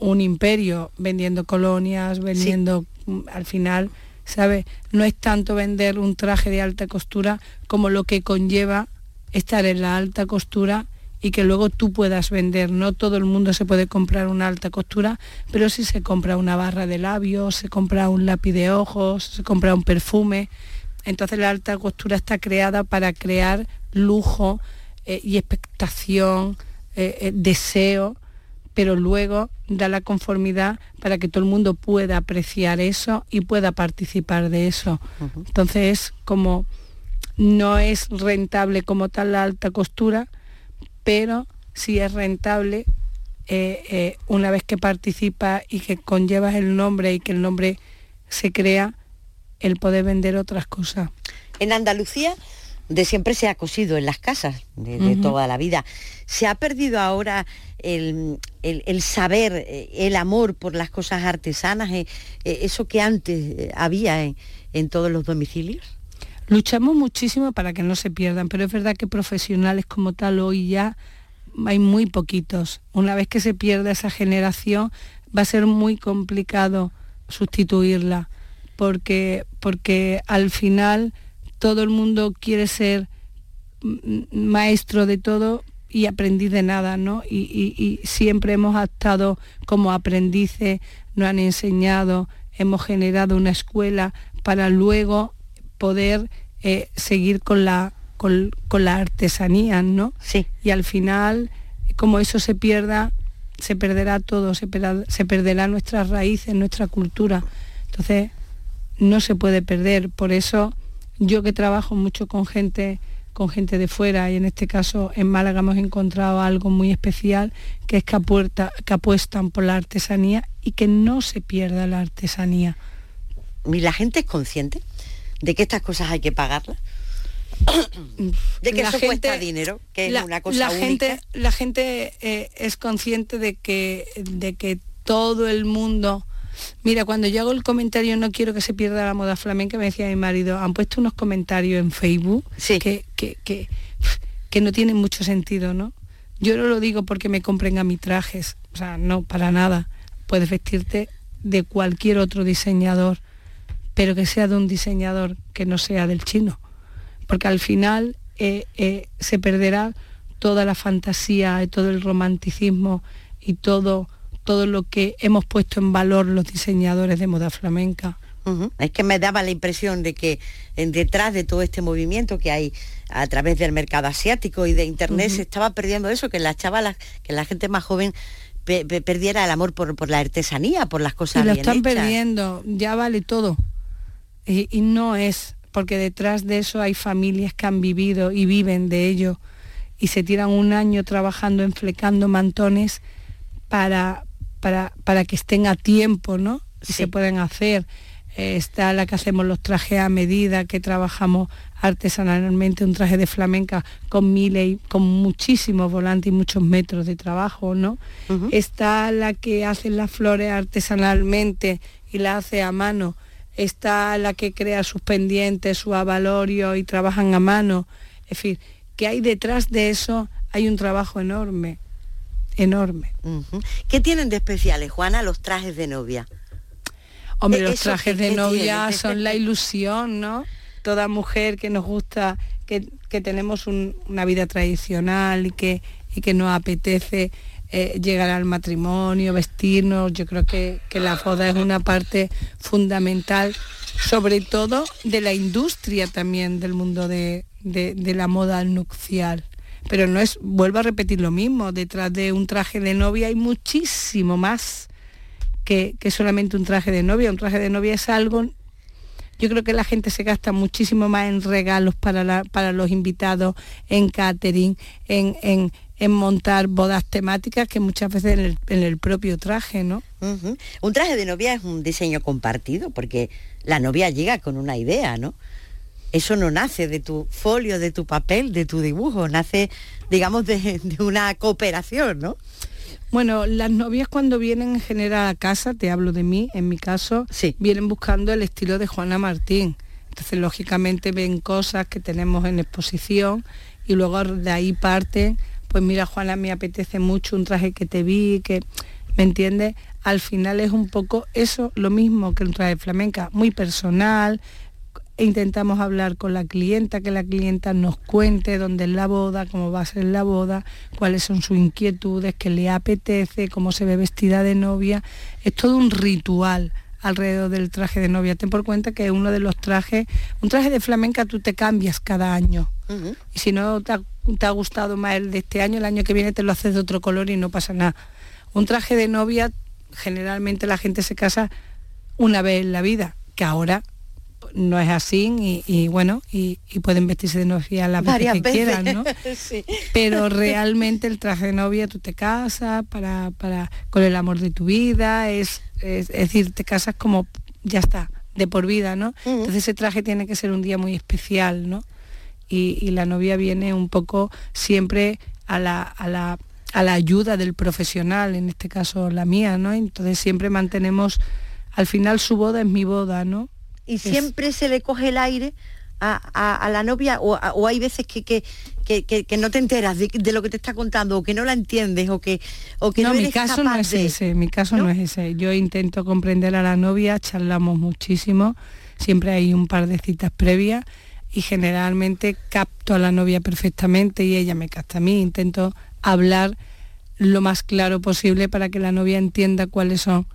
un imperio, vendiendo colonias, vendiendo, mm, al final, ¿sabe? No es tanto vender un traje de alta costura como lo que conlleva estar en la alta costura y que luego tú puedas vender. No todo el mundo se puede comprar una alta costura, pero si se compra una barra de labios, se compra un lápiz de ojos, se compra un perfume. Entonces la alta costura está creada para crear lujo eh, y expectación, eh, eh, deseo, pero luego da la conformidad para que todo el mundo pueda apreciar eso y pueda participar de eso. Entonces, como no es rentable como tal la alta costura, pero sí es rentable una vez que participa y que conllevas el nombre y que el nombre se crea, el poder vender otras cosas. En Andalucía de siempre se ha cosido en las casas, de, toda la vida. Se ha perdido ahora el, saber, eh, el amor por las cosas artesanas, eh, eh, eso que antes había en, todos los domicilios. Luchamos muchísimo para que no se pierdan, pero es verdad que profesionales como tal hoy ya hay muy poquitos. Una vez que se pierda esa generación va a ser muy complicado sustituirla porque, porque al final todo el mundo quiere ser maestro de todo y aprendiz de nada, ¿no? Y, siempre hemos estado como aprendices, nos han enseñado, hemos generado una escuela para luego poder eh, seguir con la, con, la artesanía, ¿no? Sí. Y al final, como eso se pierda, se perderá todo, se, se perderá nuestras raíces, nuestra cultura. Entonces, no se puede perder. Por eso yo que trabajo mucho con gente con gente de fuera y en este caso en Málaga hemos encontrado algo muy especial que es que, que apuestan por la artesanía y que no se pierda la artesanía. ¿Y la gente es consciente de que estas cosas hay que pagarlas? (coughs) de que eso cuesta dinero, que es una cosa la Gente, la gente eh, es consciente de que, de que todo el mundo Mira, cuando yo hago el comentario no quiero que se pierda la moda flamenca, me decía mi marido, han puesto unos comentarios en Facebook que, que, que, no tienen mucho sentido, ¿no? Yo no lo digo porque me compren a mis trajes, o sea, no, para nada. Puedes vestirte de cualquier otro diseñador, pero que sea de un diseñador que no sea del chino. Porque al final eh, eh, se perderá toda la fantasía, todo el romanticismo y todo todo lo que hemos puesto en valor los diseñadores de moda flamenca. Es que me daba la impresión de que en detrás de todo este movimiento que hay a través del mercado asiático y de internet se estaba perdiendo eso, que las chavalas, que la gente más joven perdiera el amor por, la artesanía, por las cosas. Y lo están perdiendo, ya vale todo. Y, y, no es, porque detrás de eso hay familias que han vivido y viven de ello y se tiran un año trabajando enflecando mantones para, para, que estén a tiempo, ¿no? Y se pueden hacer. Eh, está la que hacemos los trajes a medida, que trabajamos artesanalmente un traje de flamenca con miles y con muchísimos volantes y muchos metros de trabajo, ¿no? Está la que hace las flores artesanalmente y la hace a mano. Está la que crea sus pendientes, su avalorio y trabajan a mano. Es decir, que hay detrás de eso hay un trabajo enorme enorme. ¿Qué tienen de especiales, Juana, los trajes de novia? Hombre, los trajes de novia (laughs) son la ilusión, ¿no? Toda mujer que nos gusta, que, tenemos una vida tradicional y que, y que nos apetece eh, llegar al matrimonio, vestirnos, yo creo que, que la boda es una parte fundamental sobre todo de la industria también del mundo de, la moda nupcial. Pero no es, vuelvo a repetir lo mismo, detrás de un traje de novia hay muchísimo más que, solamente un traje de novia. Un traje de novia es algo yo creo que la gente se gasta muchísimo más en regalos para, para los invitados, en catering, en, en montar bodas temáticas que muchas veces en el, propio traje, ¿no? Un traje de novia es un diseño compartido porque la novia llega con una idea, ¿no? Eso no nace de tu folio, de tu papel, de tu dibujo, nace, digamos, de, una cooperación, ¿no? Bueno, las novias cuando vienen en general a casa, te hablo de mí, en mi caso, sí. vienen buscando el estilo de Juana Martín. Entonces, lógicamente ven cosas que tenemos en exposición y luego de ahí parten pues mira Juana, me apetece mucho un traje que te vi, que, ¿me entiendes? Al final es un poco eso, lo mismo que un traje flamenca, muy personal, e intentamos hablar con la clienta, que la clienta nos cuente dónde es la boda, cómo va a ser la boda, cuáles son sus inquietudes, qué le apetece, cómo se ve vestida de novia. Es todo un ritual alrededor del traje de novia. Ten por cuenta que uno de los trajes, un traje de flamenca tú te cambias cada año. Y si no te ha, gustado más el de este año, el año que viene te lo haces de otro color y no pasa nada. Un traje de novia, generalmente la gente se casa una vez en la vida, que ahora no es así y, bueno, y, pueden vestirse de novia las veces que quieran, ¿no? (laughs) Pero realmente el traje de novia tú te casas para, para, con el amor de tu vida, es, es, decir, te casas como ya está, de por vida, ¿no? Entonces ese traje tiene que ser un día muy especial, ¿no? Y, la novia viene un poco siempre a la, a la, a la ayuda del profesional, en este caso la mía, ¿no? Entonces siempre mantenemos, al final su boda es mi boda, ¿no? Y siempre se le coge el aire a, la novia o, hay veces que, que, no te enteras de, lo que te está contando o que no la entiendes o que, o que no, mi caso no es ese, mi caso ¿no? es ese. Yo intento comprender a la novia, charlamos muchísimo, siempre hay un par de citas previas y generalmente capto a la novia perfectamente y ella me capta a mí, intento hablar lo más claro posible para que la novia entienda cuáles son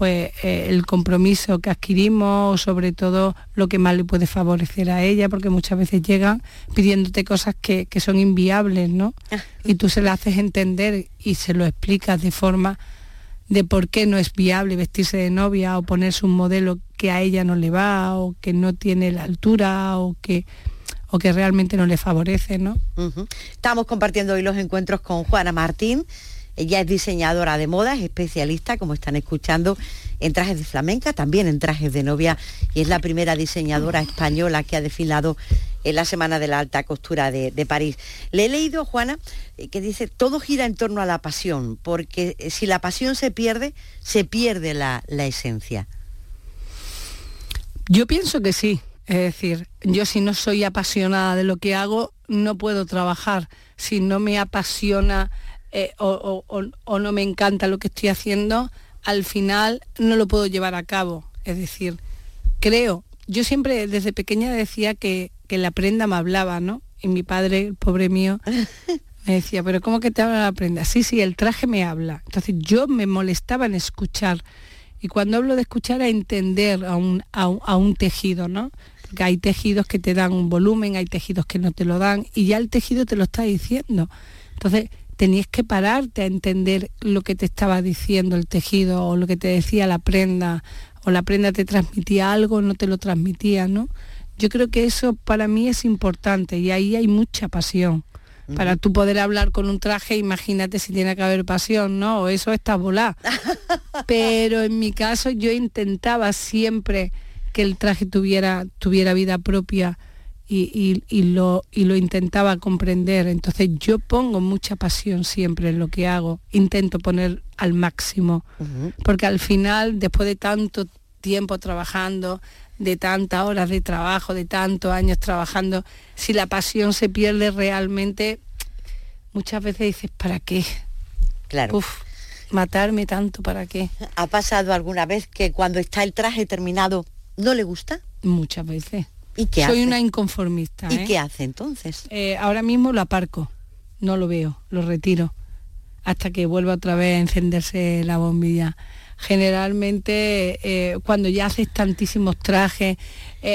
pues eh, el compromiso que adquirimos, sobre todo lo que más le puede favorecer a ella, porque muchas veces llegan pidiéndote cosas que, son inviables, ¿no? Ah. Y tú se las haces entender y se lo explicas de forma de por qué no es viable vestirse de novia o ponerse un modelo que a ella no le va o que no tiene la altura o que o que realmente no le favorece, ¿no? Estamos compartiendo hoy los encuentros con Juana Martín, ella es diseñadora de moda, es especialista, como están escuchando, en trajes de flamenca, también en trajes de novia, y es la primera diseñadora española que ha desfilado en la Semana de la Alta Costura de, París. Le he leído, Juana, eh, que dice, todo gira en torno a la pasión, porque eh, si la pasión se pierde, se pierde la, la esencia. Yo pienso que sí. Es decir, yo si no soy apasionada de lo que hago, no puedo trabajar. Si no me apasiona eh, o, no me encanta lo que estoy haciendo, al final no lo puedo llevar a cabo. Es decir, creo, yo siempre desde pequeña decía que, la prenda me hablaba, ¿no? Y mi padre, el pobre mío, (laughs) me decía, pero ¿cómo que te habla la prenda? Sí, sí, el traje me habla. Entonces yo me molestaba en escuchar. Y cuando hablo de escuchar, a entender a un, a un tejido, ¿no? Porque hay tejidos que te dan un volumen, hay tejidos que no te lo dan, y ya el tejido te lo está diciendo. Entonces, tenías que pararte a entender lo que te estaba diciendo el tejido o lo que te decía la prenda o la prenda te transmitía algo, no te lo transmitía, ¿no? Yo creo que eso para mí es importante y ahí hay mucha pasión. Para tú poder hablar con un traje, imagínate si tiene que haber pasión, ¿no? O eso está volá. (laughs) Pero en mi caso yo intentaba siempre que el traje tuviera, tuviera vida propia y, lo, y lo intentaba comprender. Entonces yo pongo mucha pasión siempre en lo que hago, intento poner al máximo, porque al final, después de tanto tiempo trabajando, de tantas horas de trabajo, de tantos años trabajando, si la pasión se pierde realmente, muchas veces dices, ¿para qué? Claro. Uf, matarme tanto, ¿para qué? ¿Ha pasado alguna vez que cuando está el traje terminado no le gusta? Muchas veces. ¿Y qué Soy una inconformista. ¿Y ¿eh? qué hace entonces? Eh, ahora mismo lo aparco, no lo veo, lo retiro, hasta que vuelva otra vez a encenderse la bombilla. generalmente eh, cuando ya haces tantísimos trajes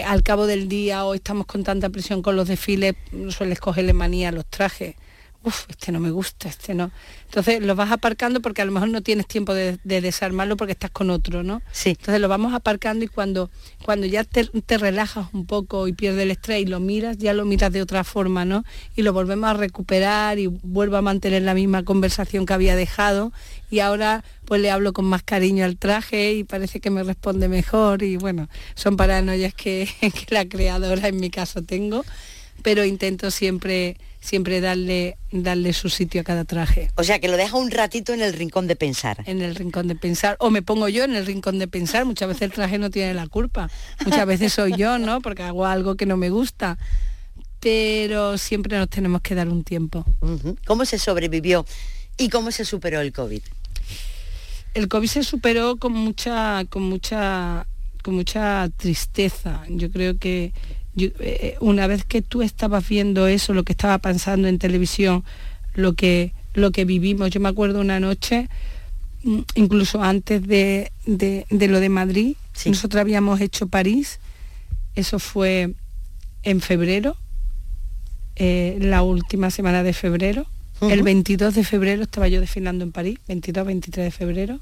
al cabo del día o estamos con tanta presión con los desfiles, sueles cogerle manía a los trajes Uf, este no me gusta, este no. Entonces lo vas aparcando porque a lo mejor no tienes tiempo de, desarmarlo porque estás con otro, ¿no? Sí. Entonces lo vamos aparcando y cuando, cuando ya te, relajas un poco y pierdes el estrés y lo miras, ya lo miras de otra forma, ¿no? Y lo volvemos a recuperar y vuelvo a mantener la misma conversación que había dejado y ahora pues le hablo con más cariño al traje y parece que me responde mejor y bueno, son paranoias que, (laughs) que la creadora en mi caso tengo, pero intento siempre siempre darle, darle su sitio a cada traje. O sea, que lo deja un ratito en el rincón de pensar. En el rincón de pensar. O me pongo yo en el rincón de pensar. Muchas veces el traje no tiene la culpa. Muchas veces soy yo, ¿no? Porque hago algo que no me gusta. Pero siempre nos tenemos que dar un tiempo. ¿Cómo se sobrevivió y cómo se superó el COVID? El COVID se superó con mucha, con mucha, con mucha tristeza. Yo creo que eh, eh, una vez que tú estabas viendo eso, lo que estaba pasando en televisión, lo que, lo que vivimos, yo me acuerdo una noche, mm, incluso antes de, lo de Madrid, nosotros habíamos hecho París, eso fue en febrero, eh, la última semana de febrero, el 22 de febrero estaba yo desfilando en París, 22-23 de febrero,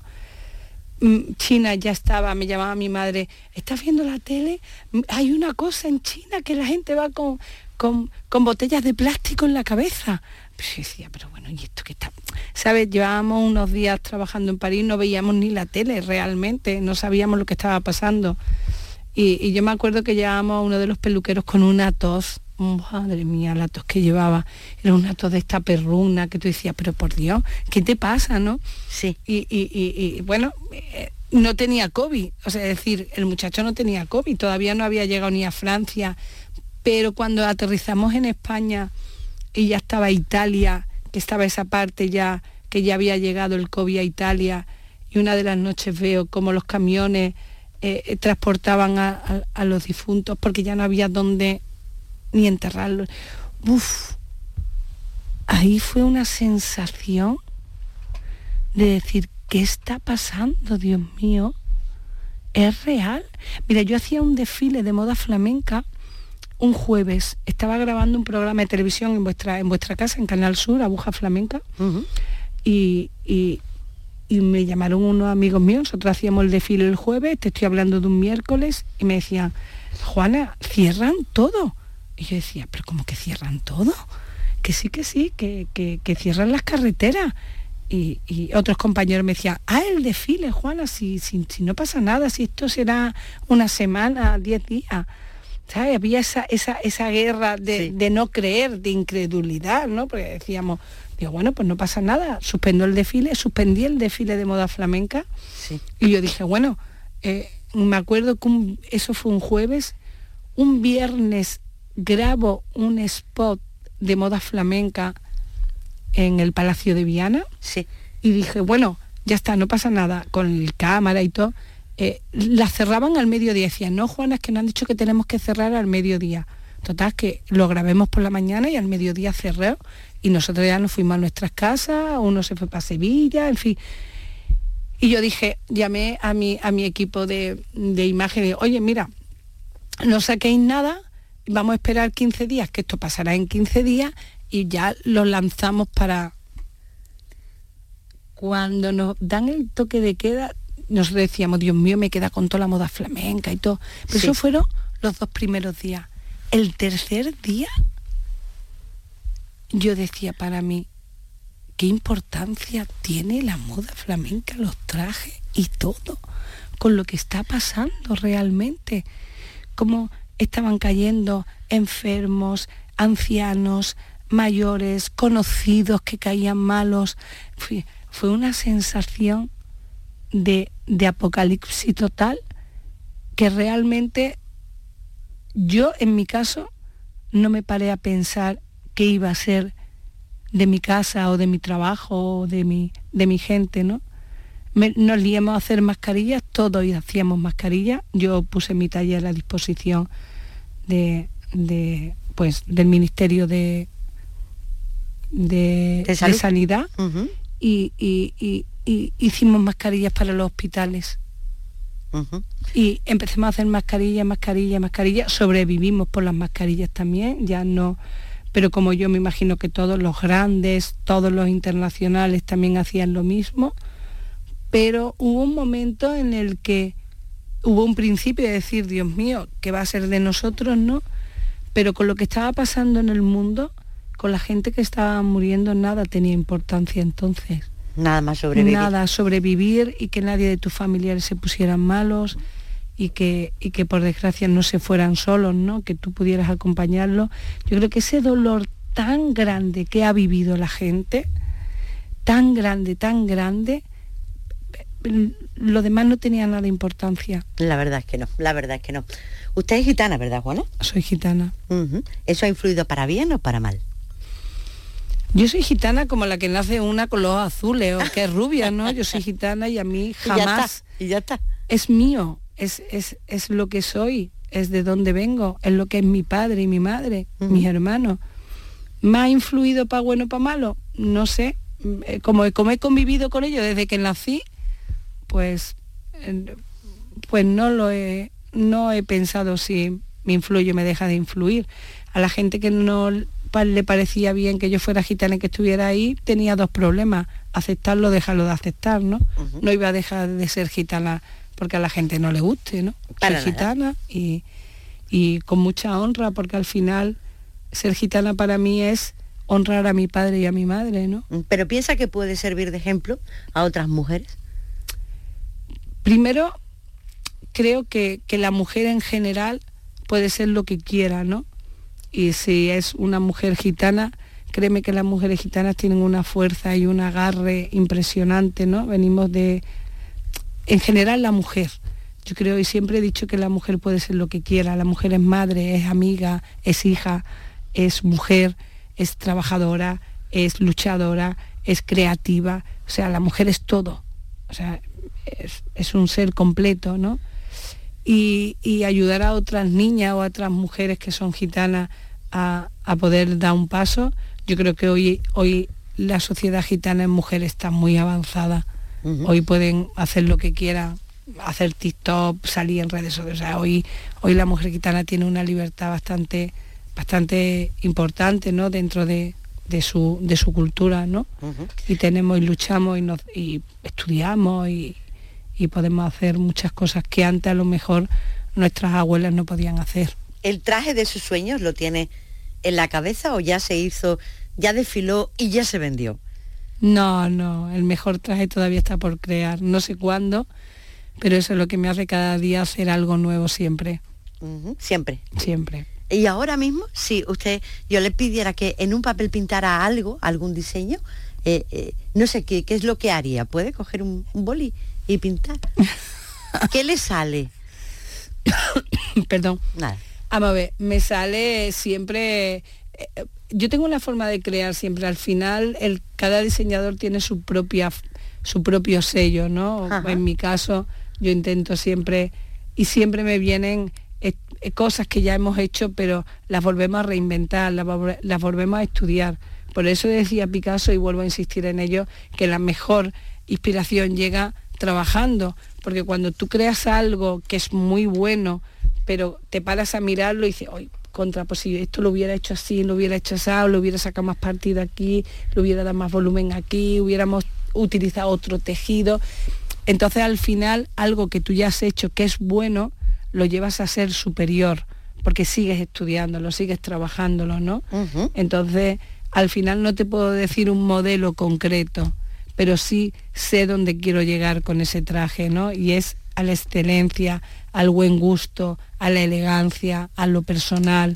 China ya estaba, me llamaba mi madre, ¿estás viendo la tele? Mm, hay una cosa en China que la gente va con, con, botellas de plástico en la cabeza. Yo decía, pero bueno, ¿y esto qué está? ¿Sabes? Llevábamos unos días trabajando en París, no veíamos ni la tele realmente, no sabíamos lo que estaba pasando. Y, y yo me acuerdo que llevábamos a uno de los peluqueros con una tos madre mía, la tos que llevaba, era una tos de esta perruna que tú decías, pero por Dios, ¿qué te pasa, no? Sí. Y, bueno, eh, no tenía COVID, o sea, es decir, el muchacho no tenía COVID, todavía no había llegado ni a Francia, pero cuando aterrizamos en España y ya estaba Italia, que estaba esa parte ya, que ya había llegado el COVID a Italia, y una de las noches veo como los camiones eh, transportaban a, a, los difuntos porque ya no había donde ni enterrarlo. Uf, ahí fue una sensación de decir, ¿qué está pasando, Dios mío? ¿Es real? Mira, yo hacía un desfile de moda flamenca un jueves. Estaba grabando un programa de televisión en vuestra, en vuestra casa, en Canal Sur, Aguja Flamenca. y, y, me llamaron unos amigos míos, nosotros hacíamos el desfile el jueves, te estoy hablando de un miércoles, y me decían, Juana, cierran todo. Y yo decía, pero ¿cómo que cierran todo? Que sí, que sí, que, cierran las carreteras. Y, otros compañeros me decían, ah, el desfile, Juana, si, si, no pasa nada, si esto será una semana, diez días. ¿Sabes? Había esa, esa, esa guerra de, no creer, de incredulidad, ¿no? Porque decíamos, digo, bueno, pues no pasa nada, suspendo el desfile, suspendí el desfile de moda flamenca. Y yo dije, bueno, eh, me acuerdo que eso fue un jueves, un viernes grabo un spot de moda flamenca en el Palacio de Viana. Sí. Y dije, bueno, ya está, no pasa nada, con el cámara y todo. Eh, la cerraban al mediodía. Decían, no, Juana, es que nos han dicho que tenemos que cerrar al mediodía. Total, que lo grabemos por la mañana y al mediodía cerró. Y nosotros ya nos fuimos a nuestras casas, uno se fue para Sevilla, en fin. Y yo dije, llamé a mi, a mi equipo de, de imagen, oye, mira, no saquéis nada, vamos a esperar 15 días, que esto pasará en 15 días y ya lo lanzamos para... Cuando nos dan el toque de queda, nos decíamos, Dios mío, me queda con toda la moda flamenca y todo. Pero eso fueron los dos primeros días. El tercer día, yo decía para mí, ¿qué importancia tiene la moda flamenca, los trajes y todo, con lo que está pasando realmente? Como estaban cayendo enfermos, ancianos, mayores, conocidos que caían malos. Fue, una sensación de, de apocalipsis total que realmente yo en mi caso no me paré a pensar qué iba a ser de mi casa o de mi trabajo o de mi, de mi gente, ¿no? Nos liamos a hacer mascarillas, todos hacíamos mascarillas. Yo puse mi taller a la disposición de, pues, del Ministerio de, de, Sanidad y, y hicimos mascarillas para los hospitales. Y empecemos a hacer mascarillas, mascarillas, mascarillas. Sobrevivimos por las mascarillas también, ya no. Pero como yo me imagino que todos los grandes, todos los internacionales también hacían lo mismo. Pero hubo un momento en el que hubo un principio de decir, Dios mío, ¿qué va a ser de nosotros, no? Pero con lo que estaba pasando en el mundo, con la gente que estaba muriendo, nada tenía importancia entonces. Nada más sobrevivir. Nada, sobrevivir y que nadie de tus familiares se pusieran malos y que, y que por desgracia no se fueran solos, ¿no? Que tú pudieras acompañarlos. Yo creo que ese dolor tan grande que ha vivido la gente, tan grande, tan grande, lo demás no tenía nada de importancia. La verdad es que no, la verdad es que no. Usted es gitana, ¿verdad, Juana? Soy gitana. ¿Eso ha influido para bien o para mal? Yo soy gitana como la que nace una con los azules o que es rubia, ¿no? Yo soy gitana y a mí (laughs) jamás. Y ya está. Es mío, es, es, lo que soy, es de dónde vengo, es lo que es mi padre y mi madre, mis hermanos. ¿Me ha influido para bueno o para malo? No sé. Eh, como, como he convivido con ellos desde que nací, pues, pues no lo he, no he pensado si me influye o me deja de influir. A la gente que no le parecía bien que yo fuera gitana y que estuviera ahí, tenía dos problemas, aceptarlo, dejarlo de aceptar, ¿no? No iba a dejar de ser gitana porque a la gente no le guste, ¿no? Soy gitana y, y con mucha honra, porque al final ser gitana para mí es honrar a mi padre y a mi madre, ¿no? Pero piensa que puede servir de ejemplo a otras mujeres. Primero, creo que, que la mujer en general puede ser lo que quiera, ¿no? y si es una mujer gitana, créeme que las mujeres gitanas tienen una fuerza y un agarre impresionante, ¿no? Venimos de, en general la mujer. Yo creo y siempre he dicho que la mujer puede ser lo que quiera. La mujer es madre, es amiga, es hija, es mujer, es trabajadora, es luchadora, es creativa. O sea, la mujer es todo. O sea, es, un ser completo, ¿no? Y, y, ayudar a otras niñas o a otras mujeres que son gitanas a, poder dar un paso. Yo creo que hoy, hoy la sociedad gitana en mujeres está muy avanzada. Hoy pueden hacer lo que quieran, hacer TikTok, salir en redes sociales. hoy, hoy la mujer gitana tiene una libertad bastante, bastante importante ¿no? dentro de, su, de su cultura. ¿no? Y tenemos y luchamos y, nos, y estudiamos y, y podemos hacer muchas cosas que antes a lo mejor nuestras abuelas no podían hacer. ¿El traje de sus sueños lo tiene en la cabeza o ya se hizo, ya desfiló y ya se vendió? No, no, el mejor traje todavía está por crear, no sé cuándo, pero eso es lo que me hace cada día hacer algo nuevo siempre. Siempre. Siempre. Y ahora mismo, si usted, yo le pidiera que en un papel pintara algo, algún diseño, eh, eh, no sé ¿qué, qué es lo que haría. ¿Puede coger un, un boli y pintar? (laughs) ¿Qué le sale? (coughs) Perdón. Nada. Vamos a ver, me sale siempre... Eh, yo tengo una forma de crear siempre. Al final, el, cada diseñador tiene su, propia, su propio sello, ¿no? En mi caso, yo intento siempre... Y siempre me vienen eh, eh, cosas que ya hemos hecho, pero las volvemos a reinventar, las, las volvemos a estudiar. Por eso decía Picasso, y vuelvo a insistir en ello, que la mejor inspiración llega trabajando, porque cuando tú creas algo que es muy bueno, pero te paras a mirarlo y dices, oye, contra, pues si esto lo hubiera hecho así, lo hubiera hecho así, lo hubiera sacado más partido aquí, lo hubiera dado más volumen aquí, hubiéramos utilizado otro tejido. Entonces al final algo que tú ya has hecho que es bueno, lo llevas a ser superior, porque sigues estudiándolo, sigues trabajándolo, ¿no? Entonces al final no te puedo decir un modelo concreto, pero sí sé dónde quiero llegar con ese traje, ¿no? Y es a la excelencia, al buen gusto, a la elegancia, a lo personal,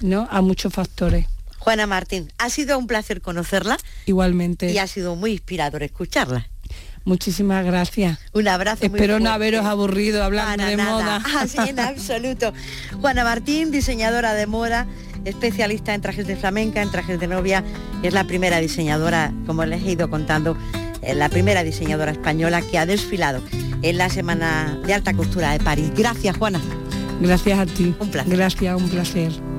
¿no? A muchos factores. Juana Martín, ha sido un placer conocerla. Igualmente. Y ha sido muy inspirador escucharla. Muchísimas gracias. Un abrazo. Espero no haberos aburrido hablando de moda. (laughs) Así en absoluto. Juana Martín, diseñadora de moda, especialista en trajes de flamenca, en trajes de novia, es la primera diseñadora, como les he ido contando, eh, la primera diseñadora española que ha desfilado en la Semana de Alta Costura de París. Gracias, Juana. Gracias a ti. Un placer. Gracias, un placer.